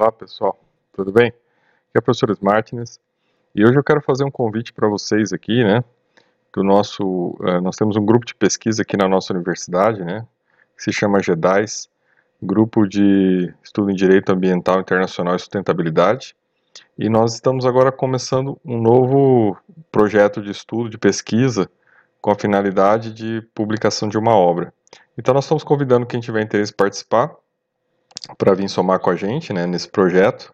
Olá pessoal, tudo bem? Aqui é o professor Martins e hoje eu quero fazer um convite para vocês aqui, né? Do nosso, uh, nós temos um grupo de pesquisa aqui na nossa universidade, né? Que se chama GEDAIS, Grupo de Estudo em Direito Ambiental Internacional e Sustentabilidade. E nós estamos agora começando um novo projeto de estudo, de pesquisa, com a finalidade de publicação de uma obra. Então nós estamos convidando quem tiver interesse em participar para vir somar com a gente né, nesse projeto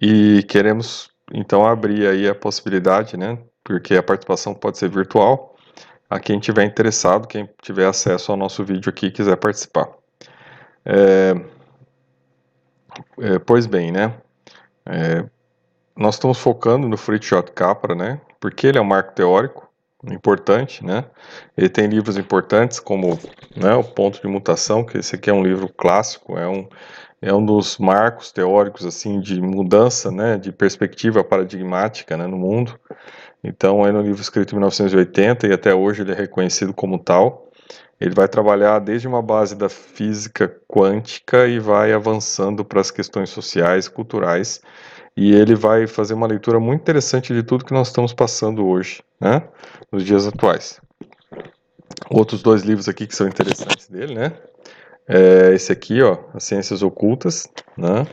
e queremos então abrir aí a possibilidade, né, porque a participação pode ser virtual, a quem tiver interessado, quem tiver acesso ao nosso vídeo aqui e quiser participar. É, é, pois bem, né, é, nós estamos focando no Shot Capra, né, porque ele é um marco teórico, importante, né? Ele tem livros importantes como né, o Ponto de Mutação, que esse aqui é um livro clássico, é um, é um dos marcos teóricos assim de mudança, né, de perspectiva paradigmática né, no mundo. Então, é um livro escrito em 1980 e até hoje ele é reconhecido como tal. Ele vai trabalhar desde uma base da física quântica e vai avançando para as questões sociais, culturais e ele vai fazer uma leitura muito interessante de tudo que nós estamos passando hoje, né, nos dias atuais. Outros dois livros aqui que são interessantes dele, né, é esse aqui, ó, As Ciências Ocultas, né,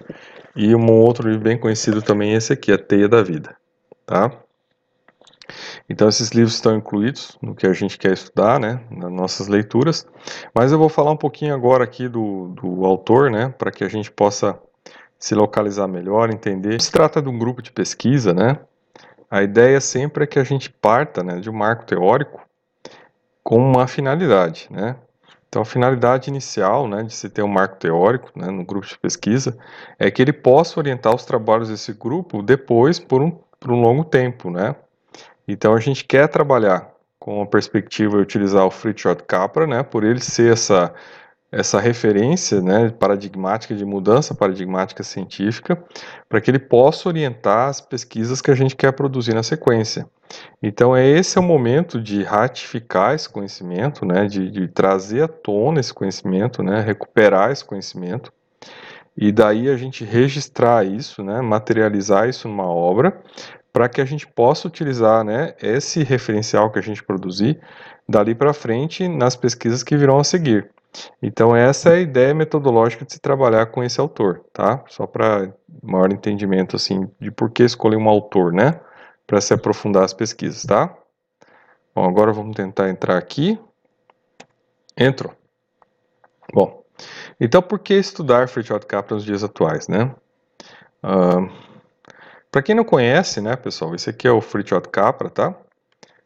e um outro livro bem conhecido também, esse aqui, A Teia da Vida, tá? Então esses livros estão incluídos no que a gente quer estudar, né, nas nossas leituras, mas eu vou falar um pouquinho agora aqui do, do autor, né, para que a gente possa se localizar melhor, entender. Se trata de um grupo de pesquisa, né? A ideia sempre é que a gente parta né, de um marco teórico com uma finalidade, né? Então, a finalidade inicial né, de se ter um marco teórico né, no grupo de pesquisa é que ele possa orientar os trabalhos desse grupo depois por um, por um longo tempo, né? Então, a gente quer trabalhar com a perspectiva de utilizar o Shot Capra, né, por ele ser essa essa referência né, paradigmática de mudança paradigmática científica para que ele possa orientar as pesquisas que a gente quer produzir na sequência. Então, é esse é o momento de ratificar esse conhecimento, né, de, de trazer à tona esse conhecimento, né, recuperar esse conhecimento, e daí a gente registrar isso, né, materializar isso numa obra, para que a gente possa utilizar né, esse referencial que a gente produzir dali para frente nas pesquisas que virão a seguir. Então essa é a ideia metodológica de se trabalhar com esse autor, tá? Só para maior entendimento assim de por que escolher um autor, né? Para se aprofundar as pesquisas, tá? Bom, agora vamos tentar entrar aqui. Entrou. Bom, então por que estudar Freitot Capra nos dias atuais, né? Uh, para quem não conhece, né, pessoal, esse aqui é o Freitot Capra, tá?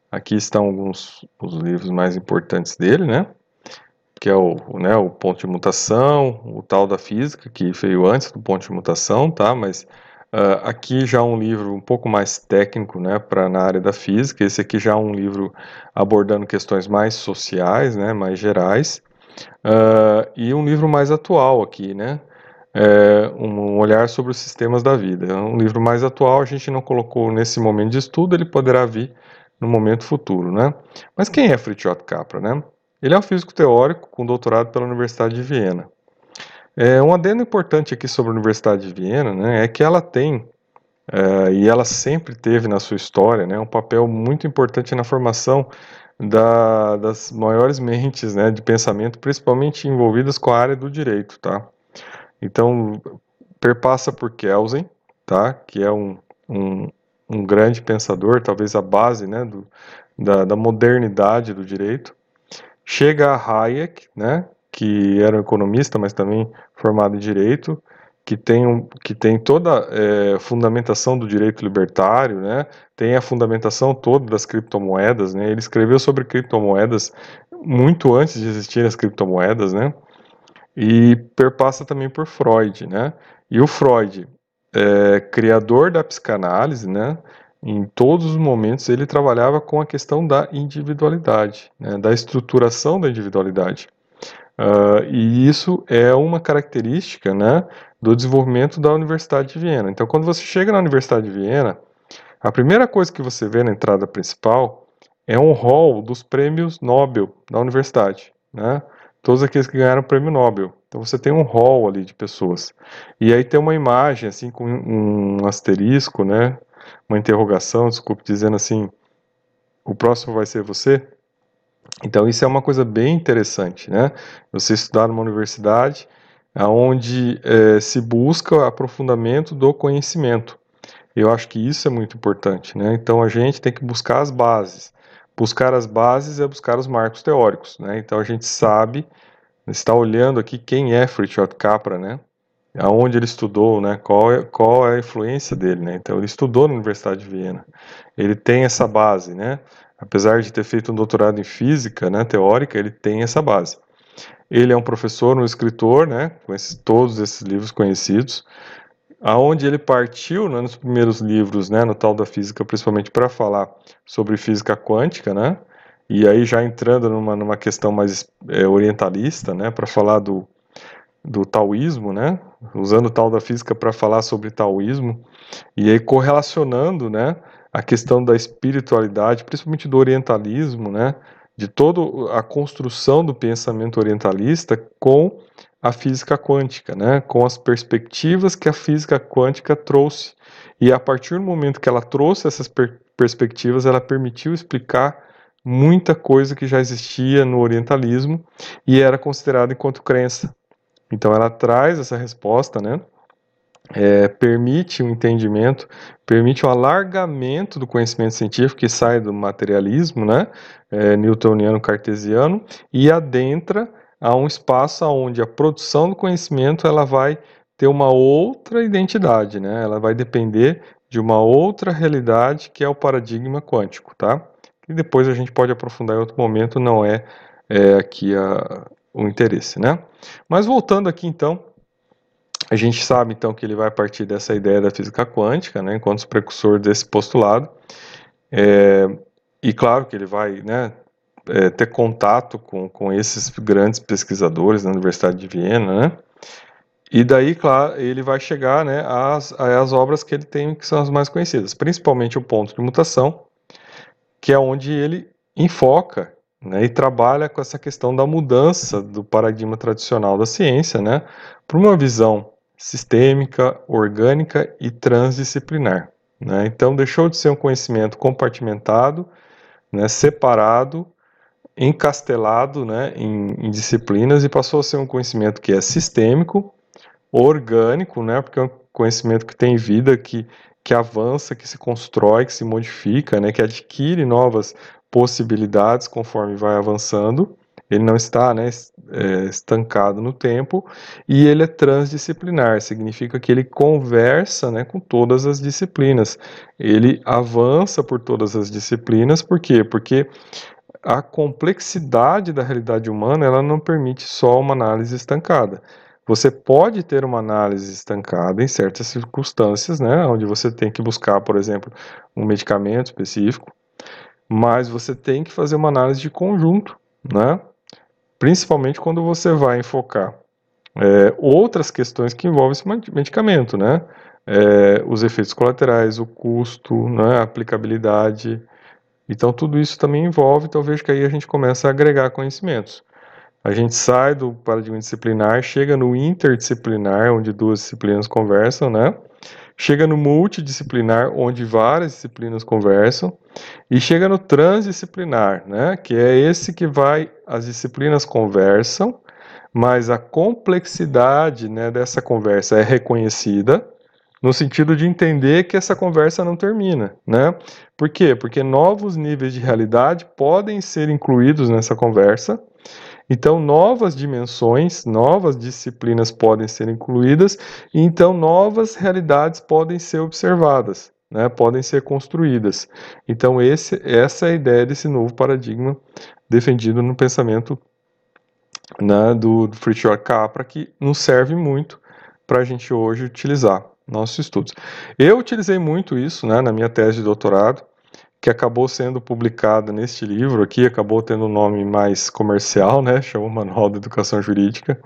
Aqui estão alguns os livros mais importantes dele, né? Que é o, né, o ponto de mutação, o tal da física, que veio antes do ponto de mutação, tá? Mas uh, aqui já um livro um pouco mais técnico, né, para na área da física. Esse aqui já é um livro abordando questões mais sociais, né, mais gerais. Uh, e um livro mais atual aqui, né? É um olhar sobre os sistemas da vida. É um livro mais atual, a gente não colocou nesse momento de estudo, ele poderá vir no momento futuro, né? Mas quem é Fritjof Capra, né? Ele é um físico teórico com doutorado pela Universidade de Viena. É, um adendo importante aqui sobre a Universidade de Viena né, é que ela tem, é, e ela sempre teve na sua história, né, um papel muito importante na formação da, das maiores mentes né, de pensamento, principalmente envolvidas com a área do direito. Tá? Então, perpassa por Kelsen, tá, que é um, um, um grande pensador, talvez a base né, do, da, da modernidade do direito. Chega a Hayek, né, que era um economista, mas também formado em direito, que tem, um, que tem toda a é, fundamentação do direito libertário, né, tem a fundamentação toda das criptomoedas, né, ele escreveu sobre criptomoedas muito antes de existirem as criptomoedas, né, e perpassa também por Freud, né, e o Freud, é, criador da psicanálise, né, em todos os momentos ele trabalhava com a questão da individualidade, né, da estruturação da individualidade. Uh, e isso é uma característica né, do desenvolvimento da Universidade de Viena. Então, quando você chega na Universidade de Viena, a primeira coisa que você vê na entrada principal é um hall dos prêmios Nobel da universidade. Né? Todos aqueles que ganharam o prêmio Nobel. Então você tem um hall ali de pessoas. E aí tem uma imagem assim com um asterisco, né? Uma interrogação, desculpe, dizendo assim: o próximo vai ser você? Então isso é uma coisa bem interessante, né? Você estudar numa universidade onde é, se busca aprofundamento do conhecimento. Eu acho que isso é muito importante, né? Então a gente tem que buscar as bases. Buscar as bases é buscar os marcos teóricos, né? Então a gente sabe, está olhando aqui quem é Fritjof Capra, né? Aonde ele estudou, né? Qual é, qual é a influência dele, né? Então ele estudou na Universidade de Viena. Ele tem essa base, né? Apesar de ter feito um doutorado em física, né, teórica, ele tem essa base. Ele é um professor, um escritor, né, com esses, todos esses livros conhecidos, aonde ele partiu né, nos primeiros livros, né, no tal da física, principalmente para falar sobre física quântica, né, e aí já entrando numa, numa questão mais é, orientalista, né, para falar do, do taoísmo, né, usando tal da física para falar sobre taoísmo, e aí correlacionando, né, a questão da espiritualidade, principalmente do orientalismo, né, de toda a construção do pensamento orientalista com a física quântica, né, com as perspectivas que a física quântica trouxe. E a partir do momento que ela trouxe essas per perspectivas, ela permitiu explicar muita coisa que já existia no orientalismo e era considerada enquanto crença. Então ela traz essa resposta, né, é, permite um entendimento, permite um alargamento do conhecimento científico que sai do materialismo, né, é, newtoniano cartesiano, e adentra a um espaço onde a produção do conhecimento ela vai ter uma outra identidade, né, ela vai depender de uma outra realidade que é o paradigma quântico, tá? E depois a gente pode aprofundar em outro momento, não é, é aqui a, o interesse, né? Mas voltando aqui então a gente sabe então que ele vai partir dessa ideia da física quântica, né, enquanto precursor desse postulado. É, e claro que ele vai né, é, ter contato com, com esses grandes pesquisadores na Universidade de Viena, né? E daí, claro, ele vai chegar né, às, às obras que ele tem, que são as mais conhecidas, principalmente o ponto de mutação, que é onde ele enfoca né, e trabalha com essa questão da mudança do paradigma tradicional da ciência né, para uma visão sistêmica, orgânica e transdisciplinar. Né? Então, deixou de ser um conhecimento compartimentado, né, separado, encastelado né, em, em, disciplinas e passou a ser um conhecimento que é sistêmico, orgânico, né, porque é um conhecimento que tem vida, que, que avança, que se constrói, que se modifica, né, que adquire novas possibilidades conforme vai avançando, ele não está né, é, estancado no tempo e ele é transdisciplinar, significa que ele conversa né, com todas as disciplinas. Ele avança por todas as disciplinas, por quê? Porque a complexidade da realidade humana ela não permite só uma análise estancada. Você pode ter uma análise estancada em certas circunstâncias, né, onde você tem que buscar, por exemplo, um medicamento específico, mas você tem que fazer uma análise de conjunto, né? principalmente quando você vai enfocar é, outras questões que envolvem esse medicamento, né? É, os efeitos colaterais, o custo, né, a aplicabilidade. Então, tudo isso também envolve, talvez que aí a gente começa a agregar conhecimentos. A gente sai do paradigma disciplinar, chega no interdisciplinar, onde duas disciplinas conversam, né? Chega no multidisciplinar, onde várias disciplinas conversam, e chega no transdisciplinar, né, que é esse que vai, as disciplinas conversam, mas a complexidade né, dessa conversa é reconhecida, no sentido de entender que essa conversa não termina, né? Por quê? Porque novos níveis de realidade podem ser incluídos nessa conversa, então, novas dimensões, novas disciplinas podem ser incluídas, e então novas realidades podem ser observadas, né, podem ser construídas. Então, esse, essa é a ideia desse novo paradigma defendido no pensamento né, do, do Fritjof Capra, que nos serve muito para a gente hoje utilizar nossos estudos. Eu utilizei muito isso né, na minha tese de doutorado, que acabou sendo publicada neste livro aqui, acabou tendo um nome mais comercial, né, chama Manual de Educação Jurídica,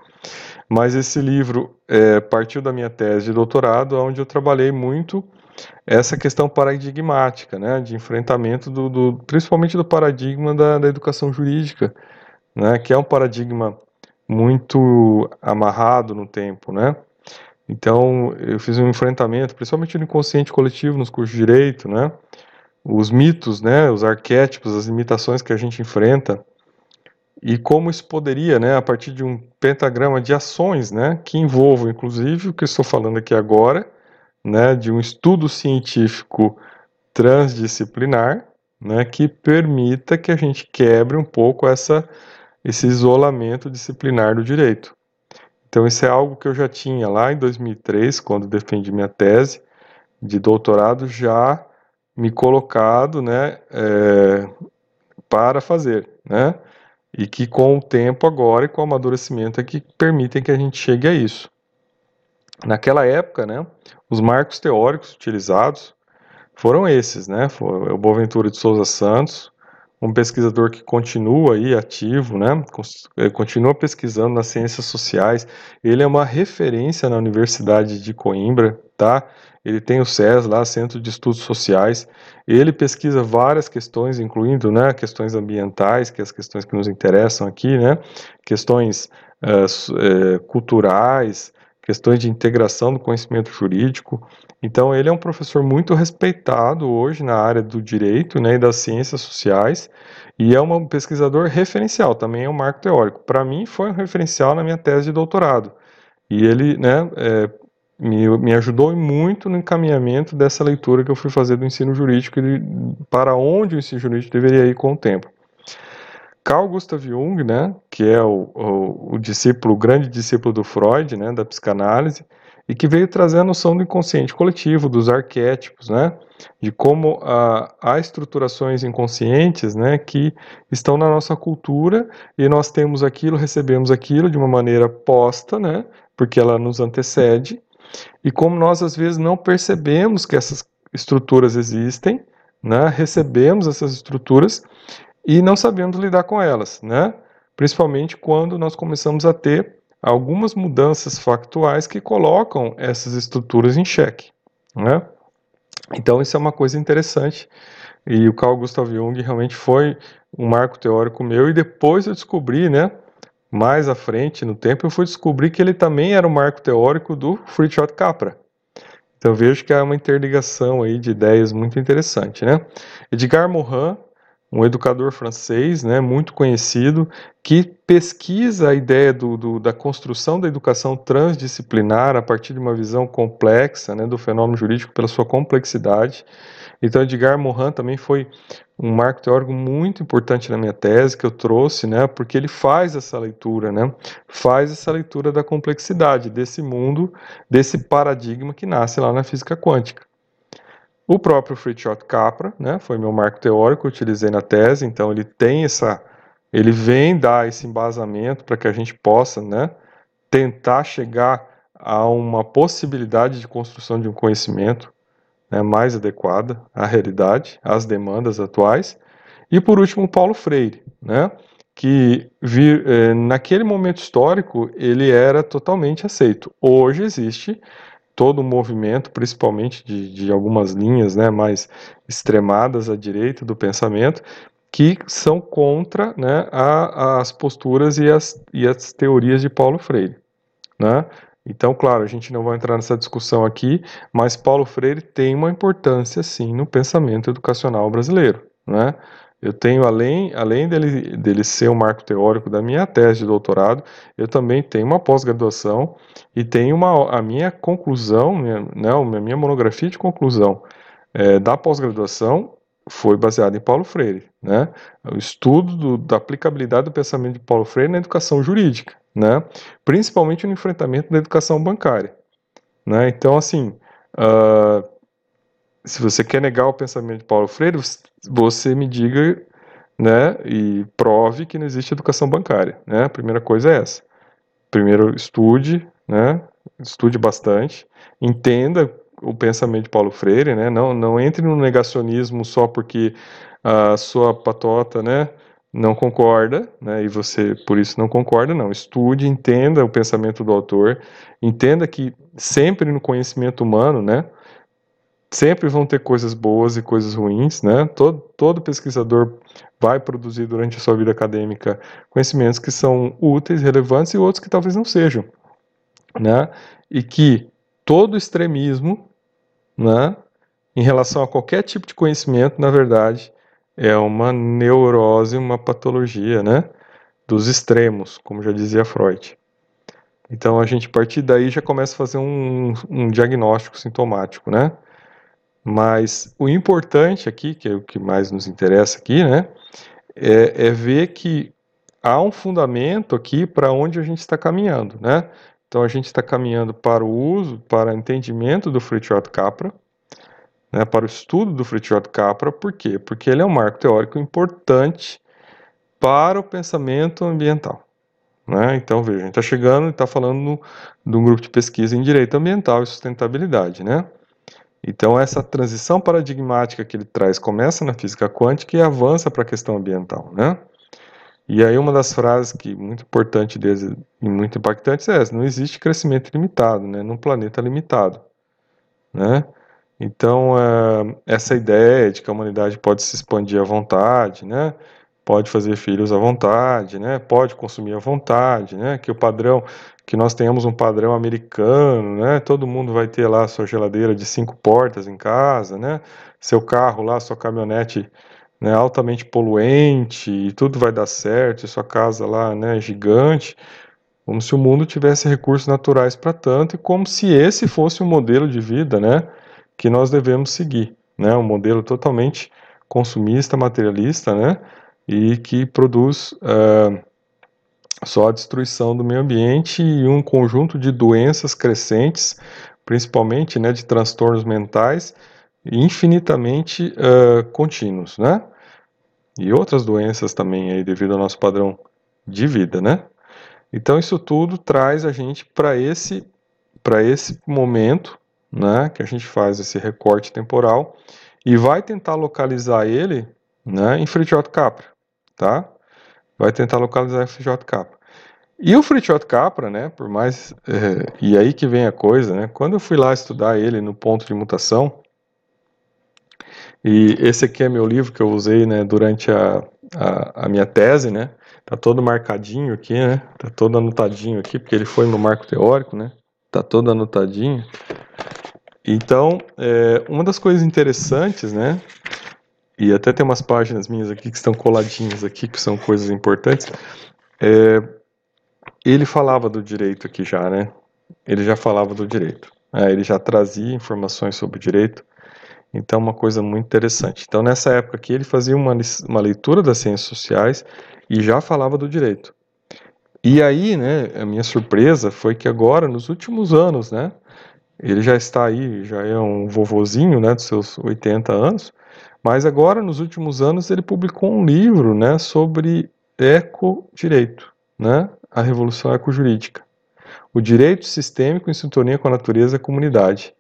mas esse livro é, partiu da minha tese de doutorado, onde eu trabalhei muito essa questão paradigmática, né, de enfrentamento do, do principalmente do paradigma da, da educação jurídica, né, que é um paradigma muito amarrado no tempo, né? Então, eu fiz um enfrentamento, principalmente no inconsciente coletivo, nos cursos de direito, né? Os mitos, né? Os arquétipos, as limitações que a gente enfrenta e como isso poderia, né, a partir de um pentagrama de ações, né, que envolvam, inclusive, o que estou falando aqui agora, né, de um estudo científico transdisciplinar, né, que permita que a gente quebre um pouco essa, esse isolamento disciplinar do direito. Então, isso é algo que eu já tinha lá em 2003, quando defendi minha tese de doutorado, já me colocado, né, é, para fazer, né, e que com o tempo agora e com o amadurecimento é que permitem que a gente chegue a isso. Naquela época, né, os marcos teóricos utilizados foram esses, né, foi o Boaventura de Souza Santos, um pesquisador que continua aí ativo, né, eh, continua pesquisando nas ciências sociais, ele é uma referência na Universidade de Coimbra, tá, ele tem o SES lá, Centro de Estudos Sociais, ele pesquisa várias questões, incluindo né, questões ambientais, que é as questões que nos interessam aqui, né, questões uh, culturais, questões de integração do conhecimento jurídico. Então, ele é um professor muito respeitado hoje na área do direito né, e das ciências sociais, e é um pesquisador referencial, também é um marco teórico. Para mim, foi um referencial na minha tese de doutorado. E ele né, é, me, me ajudou muito no encaminhamento dessa leitura que eu fui fazer do ensino jurídico e para onde o ensino jurídico deveria ir com o tempo. Carl Gustav Jung, né, que é o, o, o discípulo, o grande discípulo do Freud, né, da psicanálise, e que veio trazer a noção do inconsciente coletivo, dos arquétipos, né, de como ah, há estruturações inconscientes, né, que estão na nossa cultura e nós temos aquilo, recebemos aquilo de uma maneira posta, né, porque ela nos antecede, e como nós às vezes não percebemos que essas estruturas existem, né, recebemos essas estruturas e não sabemos lidar com elas, né, principalmente quando nós começamos a ter algumas mudanças factuais que colocam essas estruturas em xeque. Né? Então, isso é uma coisa interessante. E o Carl Gustav Jung realmente foi um marco teórico meu, e depois eu descobri, né, mais à frente no tempo, eu fui descobrir que ele também era um marco teórico do Fritjof Capra. Então vejo que há uma interligação aí de ideias muito interessante, né? Edgar Morin, um educador francês, né, muito conhecido, que pesquisa a ideia do, do, da construção da educação transdisciplinar a partir de uma visão complexa, né, do fenômeno jurídico pela sua complexidade. Então, Edgar Morin também foi um marco teórico muito importante na minha tese que eu trouxe, né, porque ele faz essa leitura, né, faz essa leitura da complexidade desse mundo, desse paradigma que nasce lá na física quântica. O próprio Fritjof Capra, né, foi meu marco teórico, utilizei na tese, então ele tem essa, ele vem dar esse embasamento para que a gente possa, né, tentar chegar a uma possibilidade de construção de um conhecimento né, mais adequada à realidade, às demandas atuais. E por último, Paulo Freire, né, que vir, eh, naquele momento histórico ele era totalmente aceito. Hoje existe todo um movimento, principalmente de, de algumas linhas né, mais extremadas à direita do pensamento, que são contra né, a, as posturas e as, e as teorias de Paulo Freire. Né? Então, claro, a gente não vai entrar nessa discussão aqui, mas Paulo Freire tem uma importância, sim, no pensamento educacional brasileiro. Né? Eu tenho, além, além dele, dele ser um marco teórico da minha tese de doutorado, eu também tenho uma pós-graduação e tenho uma, a minha conclusão, minha, né, a minha monografia de conclusão é, da pós-graduação foi baseada em Paulo Freire. Né? O estudo do, da aplicabilidade do pensamento de Paulo Freire na educação jurídica né? principalmente no enfrentamento da educação bancária. Né? Então, assim, uh, se você quer negar o pensamento de Paulo Freire, você me diga né, e prove que não existe educação bancária. Né? A primeira coisa é essa. Primeiro, estude, né, estude bastante, entenda o pensamento de Paulo Freire, né, não, não entre no negacionismo só porque a sua patota, né, não concorda, né, e você por isso não concorda, não. Estude, entenda o pensamento do autor, entenda que sempre no conhecimento humano, né, sempre vão ter coisas boas e coisas ruins, né? Todo, todo pesquisador vai produzir durante a sua vida acadêmica conhecimentos que são úteis, relevantes e outros que talvez não sejam, né? E que todo extremismo, né, em relação a qualquer tipo de conhecimento, na verdade, é uma neurose, uma patologia, né, dos extremos, como já dizia Freud. Então a gente a partir daí já começa a fazer um, um diagnóstico sintomático, né? Mas o importante aqui, que é o que mais nos interessa aqui, né, é, é ver que há um fundamento aqui para onde a gente está caminhando, né? Então a gente está caminhando para o uso, para o entendimento do Fritjof Capra, né, para o estudo do Fritjof Capra, por quê? Porque ele é um marco teórico importante para o pensamento ambiental. Né? Então, veja, a gente está chegando e está falando de um grupo de pesquisa em direito ambiental e sustentabilidade. Né? Então, essa transição paradigmática que ele traz começa na física quântica e avança para a questão ambiental. Né? E aí, uma das frases que muito importante e muito impactante é essa: não existe crescimento limitado né, num planeta limitado. Né? Então, uh, essa ideia de que a humanidade pode se expandir à vontade, né? pode fazer filhos à vontade, né? Pode consumir à vontade, né? Que o padrão, que nós tenhamos um padrão americano, né? Todo mundo vai ter lá sua geladeira de cinco portas em casa, né? Seu carro lá, sua caminhonete, né? Altamente poluente e tudo vai dar certo, sua casa lá, né? Gigante, como se o mundo tivesse recursos naturais para tanto e como se esse fosse o um modelo de vida, né? Que nós devemos seguir, né? Um modelo totalmente consumista, materialista, né? e que produz uh, só a destruição do meio ambiente e um conjunto de doenças crescentes, principalmente né, de transtornos mentais, infinitamente uh, contínuos, né? E outras doenças também aí devido ao nosso padrão de vida, né? Então isso tudo traz a gente para esse para esse momento, né, que a gente faz esse recorte temporal e vai tentar localizar ele, né, em Fritjof Capra tá? Vai tentar localizar FJ E o Fritjof Capra, né, por mais... É, e aí que vem a coisa, né? Quando eu fui lá estudar ele no ponto de mutação, e esse aqui é meu livro que eu usei, né, durante a, a, a minha tese, né? Tá todo marcadinho aqui, né? Tá todo anotadinho aqui, porque ele foi no marco teórico, né? Tá todo anotadinho. Então, é, uma das coisas interessantes, né, e até tem umas páginas minhas aqui que estão coladinhas aqui, que são coisas importantes. É, ele falava do direito aqui já, né? Ele já falava do direito. É, ele já trazia informações sobre o direito. Então, uma coisa muito interessante. Então, nessa época aqui, ele fazia uma, uma leitura das ciências sociais e já falava do direito. E aí, né, a minha surpresa foi que agora, nos últimos anos, né, ele já está aí, já é um vovozinho, né, dos seus 80 anos, mas agora, nos últimos anos, ele publicou um livro né, sobre ecodireito, né, a revolução ecojurídica. O direito sistêmico em sintonia com a natureza e a comunidade.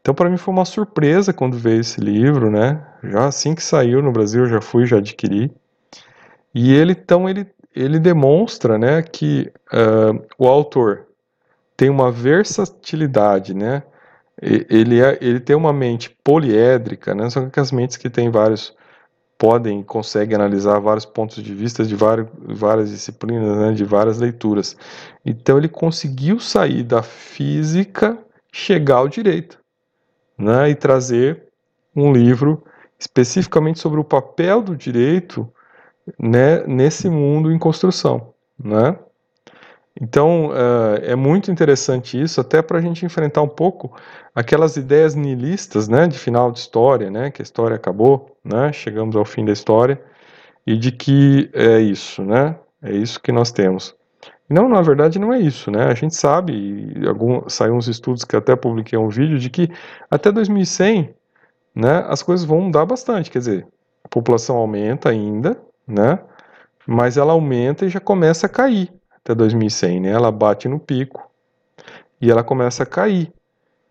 Então, para mim foi uma surpresa quando veio esse livro, né? Já assim que saiu no Brasil, eu já fui, já adquiri. E ele, então, ele, ele demonstra, né, que uh, o autor tem uma versatilidade, né? Ele, é, ele tem uma mente poliédrica, né? São aquelas mentes que têm vários podem conseguem analisar vários pontos de vista de várias, várias disciplinas, né, de várias leituras. Então ele conseguiu sair da física, chegar ao direito, né, e trazer um livro especificamente sobre o papel do direito, né, nesse mundo em construção, né? Então, uh, é muito interessante isso, até para a gente enfrentar um pouco aquelas ideias nihilistas, né, de final de história, né, que a história acabou, né, chegamos ao fim da história, e de que é isso, né, é isso que nós temos. Não, na verdade não é isso, né, a gente sabe, algum, saiu uns estudos que até publiquei um vídeo, de que até 2100, né, as coisas vão mudar bastante, quer dizer, a população aumenta ainda, né, mas ela aumenta e já começa a cair, até 2100, né? Ela bate no pico e ela começa a cair,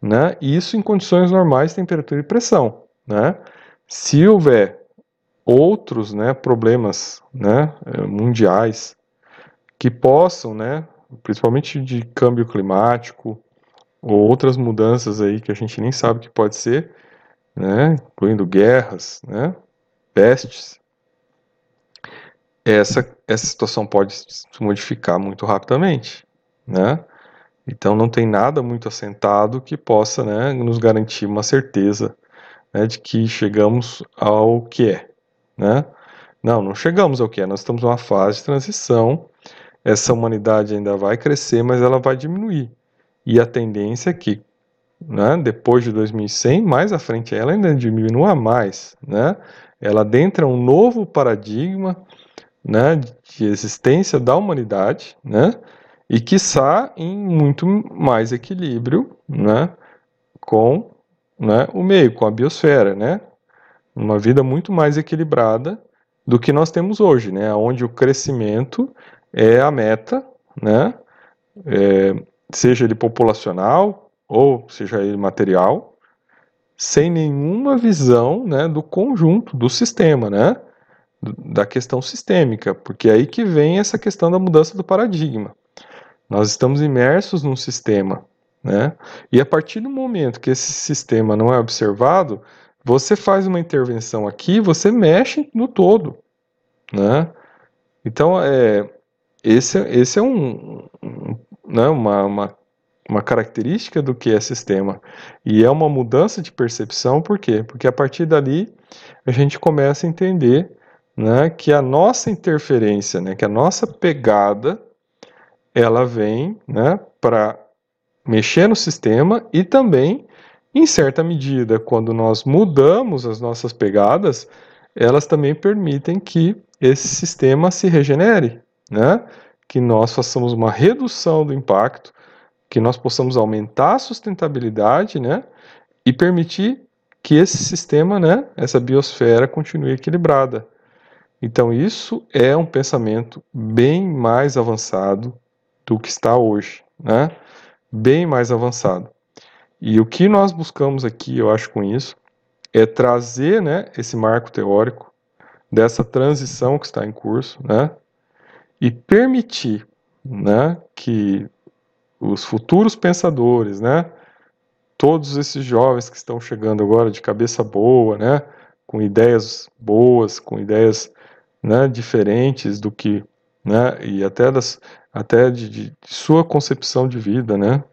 né? Isso em condições normais temperatura e pressão, né? Se houver outros, né, problemas, né, eh, mundiais que possam, né, principalmente de câmbio climático ou outras mudanças aí que a gente nem sabe que pode ser, né, incluindo guerras, né, pestes, essa, essa situação pode se modificar muito rapidamente, né? Então não tem nada muito assentado que possa né, nos garantir uma certeza né, de que chegamos ao que é. Né? Não, não chegamos ao que é. Nós estamos numa fase de transição. Essa humanidade ainda vai crescer, mas ela vai diminuir. E a tendência é que, né, depois de 2100, mais à frente ela ainda diminua mais. Né? Ela adentra um novo paradigma né, de existência da humanidade, né, e quiçá em muito mais equilíbrio né, com né, o meio, com a biosfera, né, uma vida muito mais equilibrada do que nós temos hoje, né, onde o crescimento é a meta, né, é, seja ele populacional ou seja ele material, sem nenhuma visão né, do conjunto, do sistema, né, da questão sistêmica, porque é aí que vem essa questão da mudança do paradigma. Nós estamos imersos num sistema, né? E a partir do momento que esse sistema não é observado, você faz uma intervenção aqui, você mexe no todo, né? Então, é, esse, esse é um, um né, uma, uma, uma característica do que é sistema. E é uma mudança de percepção, por quê? Porque a partir dali a gente começa a entender né, que a nossa interferência, né, que a nossa pegada, ela vem né, para mexer no sistema e também, em certa medida, quando nós mudamos as nossas pegadas, elas também permitem que esse sistema se regenere, né? que nós façamos uma redução do impacto, que nós possamos aumentar a sustentabilidade né? e permitir que esse sistema, né, essa biosfera, continue equilibrada. Então, isso é um pensamento bem mais avançado do que está hoje, né? Bem mais avançado. E o que nós buscamos aqui, eu acho, com isso, é trazer né, esse marco teórico dessa transição que está em curso, né? E permitir né, que os futuros pensadores, né? Todos esses jovens que estão chegando agora de cabeça boa, né? Com ideias boas, com ideias né, diferentes do que, né, e até das, até de, de, sua concepção de vida, né,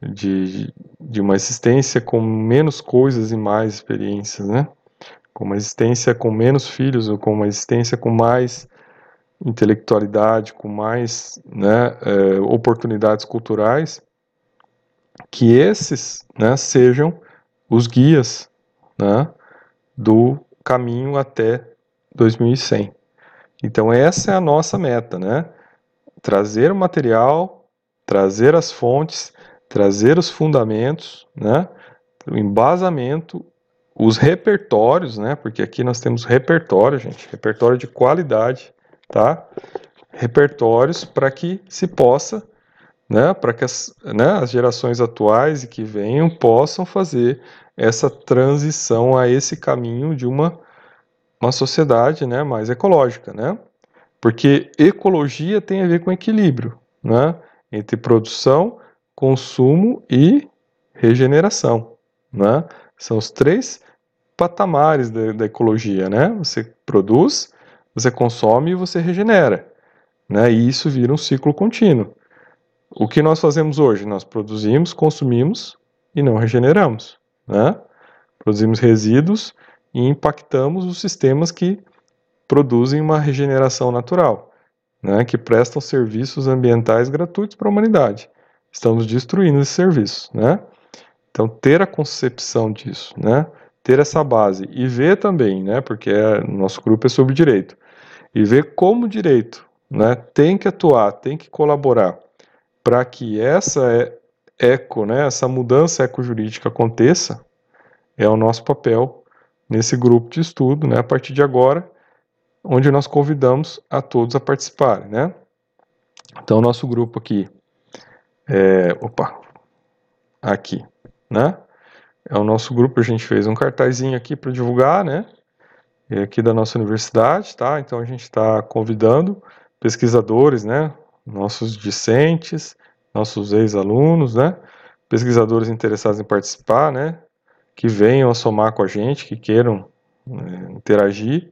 de, de uma existência com menos coisas e mais experiências, né, com uma existência com menos filhos ou com uma existência com mais intelectualidade, com mais né, é, oportunidades culturais, que esses né, sejam os guias né, do caminho até 2100. Então essa é a nossa meta, né? Trazer o material, trazer as fontes, trazer os fundamentos, né? O embasamento, os repertórios, né? Porque aqui nós temos repertório, gente, repertório de qualidade, tá? Repertórios para que se possa, né? Para que as, né, as gerações atuais e que venham possam fazer essa transição a esse caminho de uma uma sociedade né, mais ecológica, né? Porque ecologia tem a ver com equilíbrio, né? Entre produção, consumo e regeneração, né? São os três patamares da, da ecologia, né? Você produz, você consome e você regenera, né? E isso vira um ciclo contínuo. O que nós fazemos hoje? Nós produzimos, consumimos e não regeneramos, né? Produzimos resíduos e impactamos os sistemas que produzem uma regeneração natural, né, que prestam serviços ambientais gratuitos para a humanidade. Estamos destruindo esses serviços, né? Então ter a concepção disso, né? Ter essa base e ver também, né? Porque é, nosso grupo é sobre direito e ver como o direito, né? Tem que atuar, tem que colaborar para que essa eco, né? Essa mudança ecojurídica aconteça é o nosso papel nesse grupo de estudo, né, a partir de agora, onde nós convidamos a todos a participarem, né. Então, nosso grupo aqui, é, opa, aqui, né, é o nosso grupo, a gente fez um cartazinho aqui para divulgar, né, é aqui da nossa universidade, tá, então a gente está convidando pesquisadores, né, nossos discentes, nossos ex-alunos, né, pesquisadores interessados em participar, né, que venham a somar com a gente, que queiram é, interagir,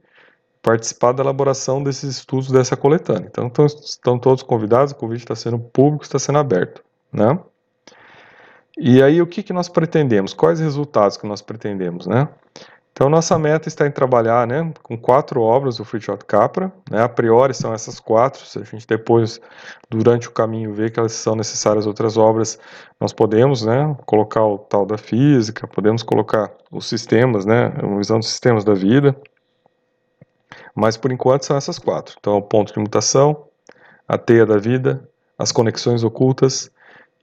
participar da elaboração desses estudos dessa coletânea. Então, estão, estão todos convidados, o convite está sendo público, está sendo aberto, né? E aí, o que, que nós pretendemos? Quais resultados que nós pretendemos, né? Então, nossa meta está em trabalhar né, com quatro obras do Fritjof Capra. Né, a priori são essas quatro. Se a gente depois, durante o caminho, ver que elas são necessárias outras obras, nós podemos né, colocar o tal da física, podemos colocar os sistemas, né, uma visão dos sistemas da vida. Mas, por enquanto, são essas quatro. Então, o ponto de mutação, a teia da vida, as conexões ocultas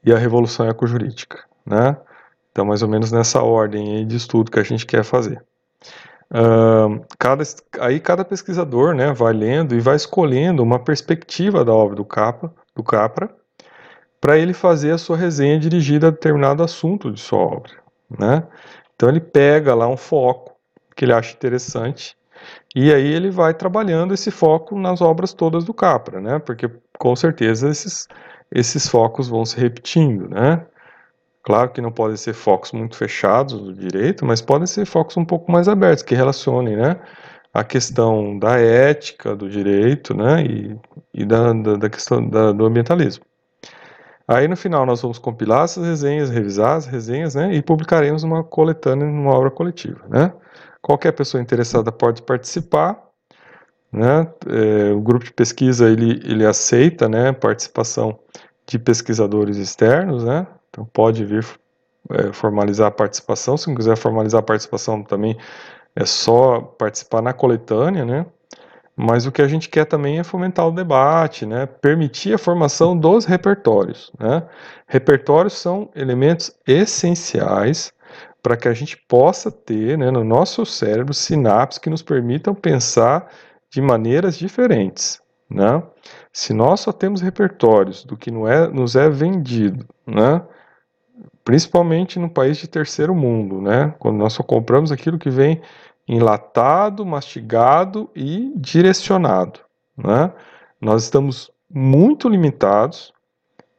e a revolução ecojurídica. Né? Então, mais ou menos nessa ordem de estudo que a gente quer fazer. Uh, cada, aí cada pesquisador né, vai lendo e vai escolhendo uma perspectiva da obra do, Capa, do Capra para ele fazer a sua resenha dirigida a determinado assunto de sua obra. Né? Então ele pega lá um foco que ele acha interessante e aí ele vai trabalhando esse foco nas obras todas do Capra, né? porque com certeza esses, esses focos vão se repetindo. Né? Claro que não podem ser focos muito fechados do direito, mas podem ser focos um pouco mais abertos, que relacionem né, a questão da ética do direito né, e, e da, da, da questão da, do ambientalismo. Aí no final nós vamos compilar essas resenhas, revisar as resenhas né, e publicaremos uma coletânea numa obra coletiva. Né? Qualquer pessoa interessada pode participar. Né? É, o grupo de pesquisa ele, ele aceita né, participação de pesquisadores externos, né? Então pode vir é, formalizar a participação. Se não quiser formalizar a participação também é só participar na coletânea, né? Mas o que a gente quer também é fomentar o debate, né? Permitir a formação dos repertórios, né? Repertórios são elementos essenciais para que a gente possa ter, né, no nosso cérebro sinapses que nos permitam pensar de maneiras diferentes, né? Se nós só temos repertórios do que não é, nos é vendido, né? Principalmente no país de terceiro mundo, né? Quando nós só compramos aquilo que vem enlatado, mastigado e direcionado, né? Nós estamos muito limitados,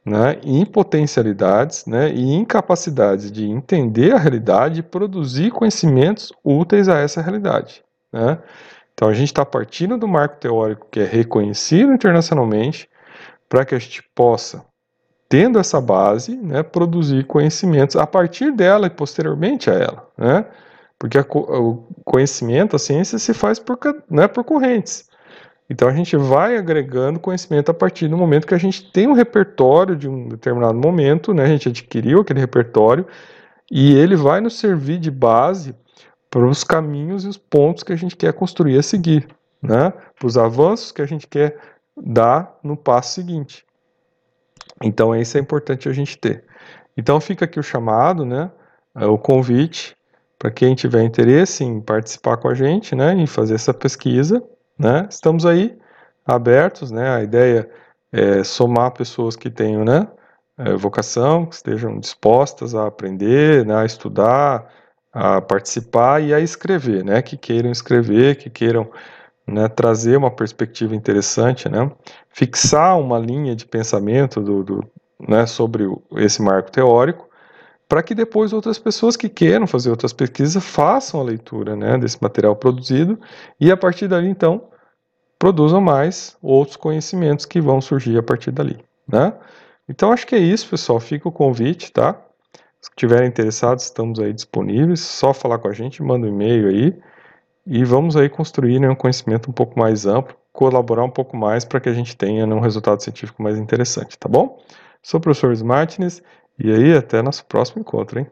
né, em potencialidades, né, e incapacidades de entender a realidade e produzir conhecimentos úteis a essa realidade, né? Então a gente está partindo do marco teórico que é reconhecido internacionalmente para que a gente possa tendo essa base, né, produzir conhecimentos a partir dela e posteriormente a ela, né? Porque o conhecimento, a ciência se faz por, né, por correntes. Então a gente vai agregando conhecimento a partir do momento que a gente tem um repertório de um determinado momento, né? A gente adquiriu aquele repertório e ele vai nos servir de base para os caminhos e os pontos que a gente quer construir a seguir, né? Para os avanços que a gente quer dar no passo seguinte. Então, isso é importante a gente ter. Então, fica aqui o chamado, né, é o convite para quem tiver interesse em participar com a gente, né, em fazer essa pesquisa, né, estamos aí abertos, né, a ideia é somar pessoas que tenham, né, é, vocação, que estejam dispostas a aprender, né, a estudar, a participar e a escrever, né, que queiram escrever, que queiram né, trazer uma perspectiva interessante, né, fixar uma linha de pensamento do, do né, sobre esse marco teórico, para que depois outras pessoas que queiram fazer outras pesquisas façam a leitura né, desse material produzido e a partir dali então produzam mais outros conhecimentos que vão surgir a partir dali. Né? Então acho que é isso, pessoal. Fica o convite, tá? Se tiverem interessados, estamos aí disponíveis. Só falar com a gente, manda um e-mail aí e vamos aí construir né, um conhecimento um pouco mais amplo, colaborar um pouco mais para que a gente tenha né, um resultado científico mais interessante, tá bom? Sou o professor Martins e aí até nosso próximo encontro, hein?